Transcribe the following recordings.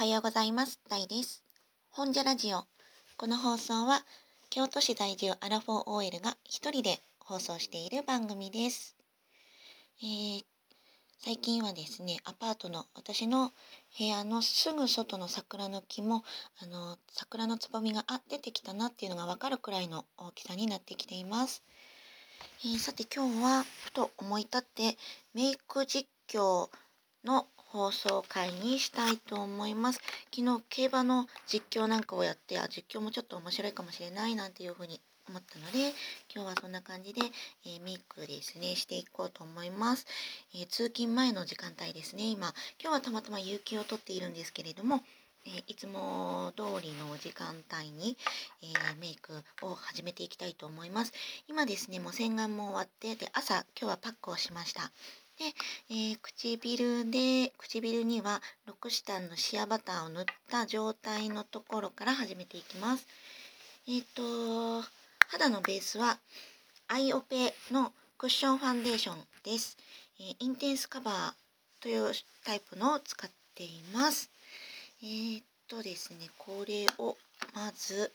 はようございます。大です。本社ラジオ。この放送は、京都市在住アラフォー OL が一人で放送している番組です。えー、最近はですね、アパートの私の部屋のすぐ外の桜の木も、あの、桜のつぼみが、あ、出てきたなっていうのがわかるくらいの大きさになってきています。えー、さて今日は、ふと思い立って、メイク実況の放送回にしたいと思います。昨日競馬の実況なんかをやってあ実況もちょっと面白いかもしれないなんていうふうに思ったので今日はそんな感じで、えー、メイクですねしていこうと思います、えー、通勤前の時間帯ですね今今日はたまたま有給を取っているんですけれどもえー、いつも通りの時間帯に、え、メイクを始めていきたいと思います。今ですね、もう洗顔も終わって、で、朝、今日はパックをしました。で、えー、唇で、唇にはロクシタンのシアバターを塗った状態のところから始めていきます。えっ、ー、と、肌のベースはアイオペのクッションファンデーションです。えー、インテンスカバーというタイプのを使っています。えー、っとですね、これをまず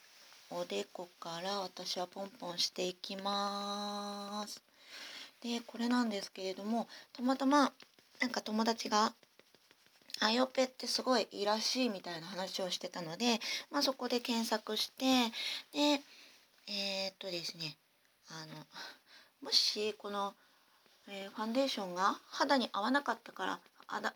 おでこから私はポンポンしていきます。でこれなんですけれどもたまたまなんか友達がアイオペってすごいいいらしいみたいな話をしてたので、まあ、そこで検索してでえー、っとですねあのもしこの、えー、ファンデーションが肌に合わなかったから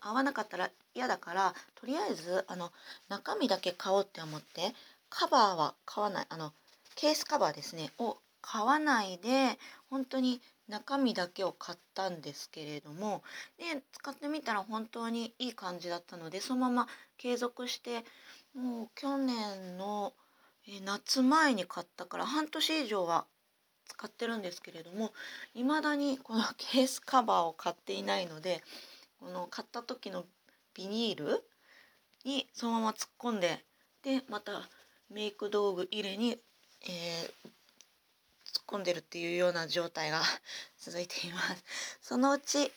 合わなかったら嫌だからとりあえずあの中身だけ買おうって思ってカバーは買わないあのケースカバーですねを買わないで本当に中身だけを買ったんですけれどもで使ってみたら本当にいい感じだったのでそのまま継続してもう去年の夏前に買ったから半年以上は使ってるんですけれども未だにこのケースカバーを買っていないのでこの買った時のビニールにそのまま突っ込んででまたメイク道具入れに、えー、込んでるっていうような状態が 続いています。そのうち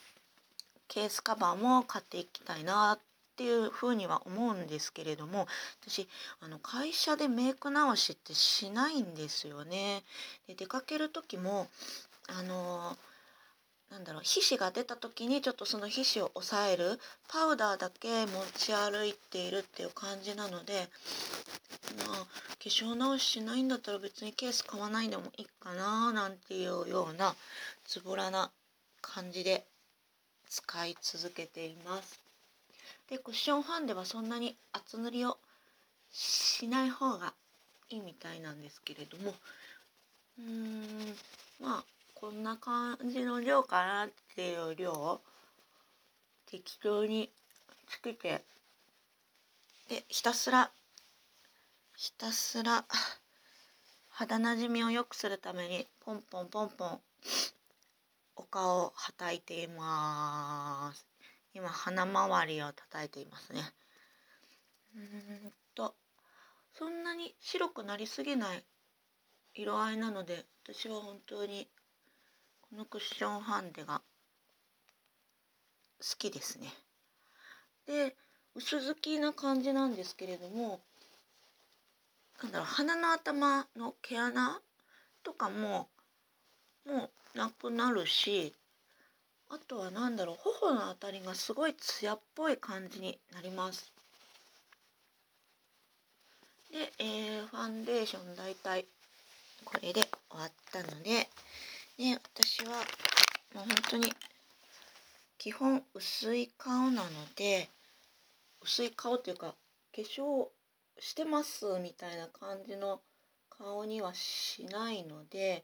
ケースカバーも買っていきたいなっていうふうには思うんですけれども私あの会社でメイク直しってしないんですよね。で出かける時もあのなんだろう皮脂が出た時にちょっとその皮脂を抑えるパウダーだけ持ち歩いているっていう感じなのでまあ化粧直ししないんだったら別にケース買わないでもいいかななんていうようなつぶらな感じで使い続けています。でクッションファンデはそんなに厚塗りをしない方がいいみたいなんですけれどもうーんまあこんな感じの量かなっていう量を適当につけてでひたすらひたすら 肌なじみを良くするためにポンポンポンポンお顔をはたいています。今鼻周りを叩いていますね。うんとそんなに白くなりすぎない色合いなので私は本当にこのクッションファンデが好きですね。で薄付きな感じなんですけれどもなんだろう鼻の頭の毛穴とかももうなくなるしあとは何だろう頬のあたりがすごい艶っぽい感じになります。で、えー、ファンデーション大体これで終わったのでで私はもう本当に基本薄い顔なので薄い顔というか化粧してますみたいな感じの顔にはしないので、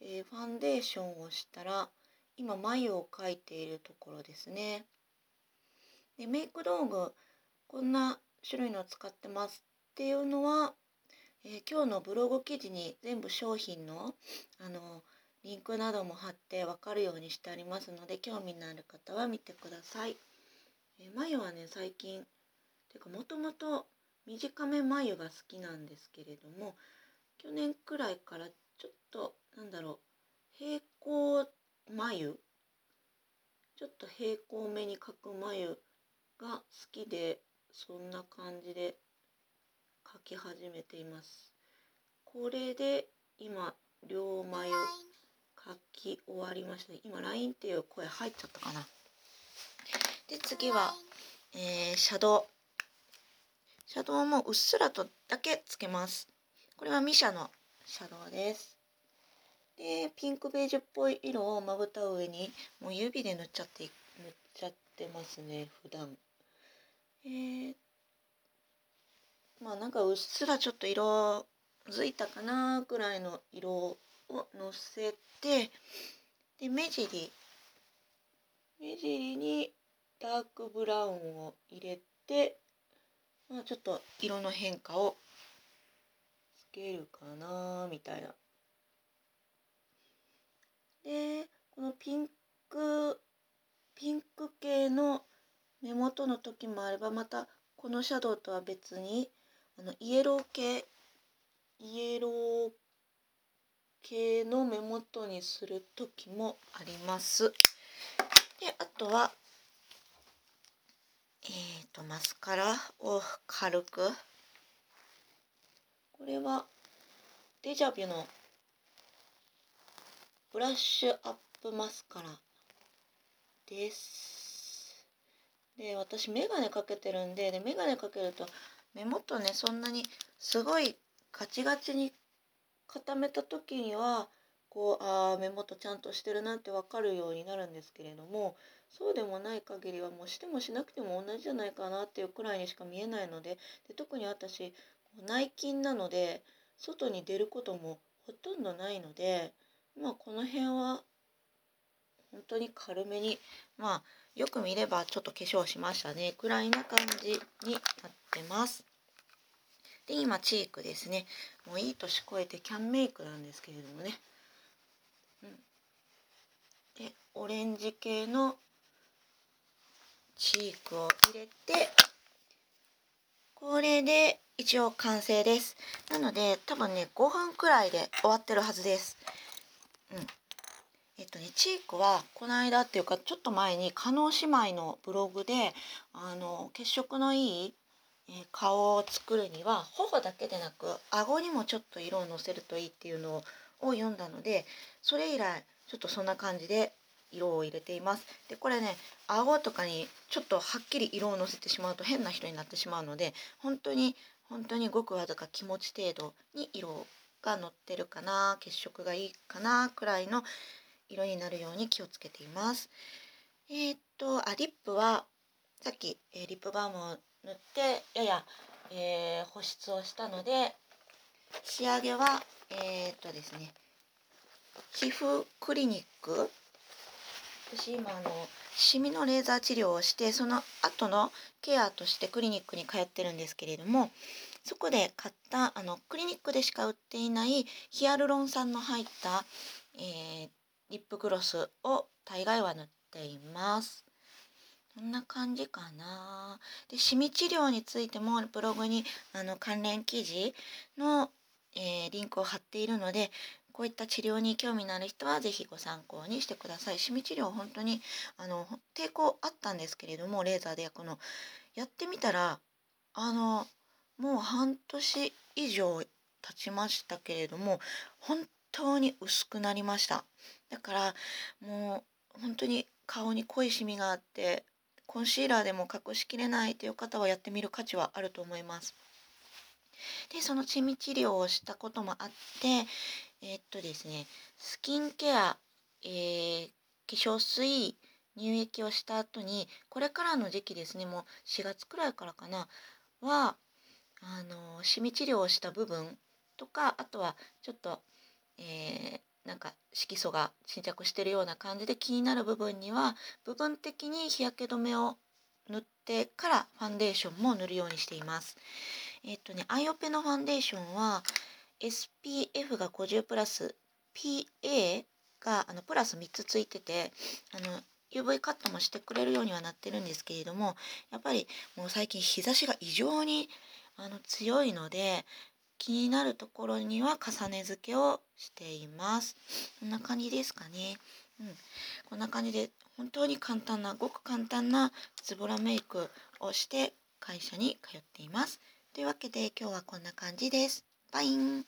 えー、ファンデーションをしたら今眉を描いているところですね。でメイク道具こんな種類の使ってますっていうのは、えー、今日のブログ記事に全部商品のあのリンクなども貼って分かるようにしてありますので興味のある方は見てください。え眉はね最近ていうかもともと短め眉が好きなんですけれども去年くらいからちょっとなんだろう平行眉ちょっと平行目に描く眉が好きでそんな感じで描き始めていますこれで今両眉書き終わりました今 LINE っていう声入っちゃったかな。で次は、えー、シャドウ。シャドウもうっすらとだけつけます。これはミシャのシャドウです。でピンクベージュっぽい色をまぶた上にもう指で塗っちゃって塗っちゃってますね普段。えー、まあなんかうっすらちょっと色づいたかなぐらいの色をのせてで目尻目尻にダークブラウンを入れて、まあ、ちょっと色の変化をつけるかなみたいな。でこのピンクピンク系の目元の時もあればまたこのシャドウとは別にあのイエロー系イエロー系の目元にする時もあります。であとはえっ、ー、とマスカラを軽くこれはデジャビュのブラッシュアップマスカラです。で私眼鏡かけてるんでで眼鏡かけると目元ねそんなにすごいガチガチに固めた時にはこうあ目元ちゃんとしてるなって分かるようになるんですけれどもそうでもない限りはもうしてもしなくても同じじゃないかなっていうくらいにしか見えないのでで特に私内勤なので外に出ることもほとんどないのでまあこの辺は本当に軽めにまあよく見ればちょっと化粧しましたねくらいな感じになってます。で今チークですね。もういい年越えてキャンメイクなんですけれどもね、うん、でオレンジ系のチークを入れてこれで一応完成です。なので多分ね5分くらいで終わってるはずです。うん。えっとねチークはこの間っていうかちょっと前に加納姉妹のブログであの血色のいいえ顔を作るには頬だけでなく顎にもちょっと色をのせるといいっていうのを読んだのでそれ以来ちょっとそんな感じで色を入れています。でこれね顎とかにちょっとはっきり色をのせてしまうと変な人になってしまうので本当に本当にごくわずか気持ち程度に色がのってるかな血色がいいかなくらいの色になるように気をつけています。えー、っとあリップはさっき、えー、リップバームを塗ってやや、えー、保湿をしたので仕上げはえー、っとですね皮膚クリニック私今あのシミのレーザー治療をしてその後のケアとしてクリニックに通ってるんですけれどもそこで買ったあのクリニックでしか売っていないヒアルロン酸の入った、えー、リップグロスを大概は塗っています。こんな感じかな。で、シミ治療についてもブログにあの関連記事の、えー、リンクを貼っているので、こういった治療に興味のある人は是非ご参考にしてください。シミ治療本当にあの抵抗あったんですけれども、レーザーで焼くの。やってみたら、あの、もう半年以上経ちましたけれども、本当に薄くなりました。だからもう本当に顔に濃いシミがあってコンシーラーでも隠しきれないという方はやってみる価値はあると思います。でそのシミ治療をしたこともあってえー、っとですねスキンケア、えー、化粧水乳液をした後にこれからの時期ですねもう4月くらいからかなはあのシミ治療をした部分とかあとはちょっと、えー、なんか色素が沈着してるような感じで気になる部分には部分的に日焼け止めを塗ってからファンデーションも塗るようにしています。えっとね、アイオペのファンデーションは SPF が50プラス PA があのプラス3つついててあの UV カットもしてくれるようにはなってるんですけれどもやっぱりもう最近日差しが異常にあの強いので気になるところには重ね付けをしています。こんな感じですかね。うん、こんな感じで本当に簡単なごく簡単なズボラメイクをして会社に通っています。というわけで今日はこんな感じです。バイン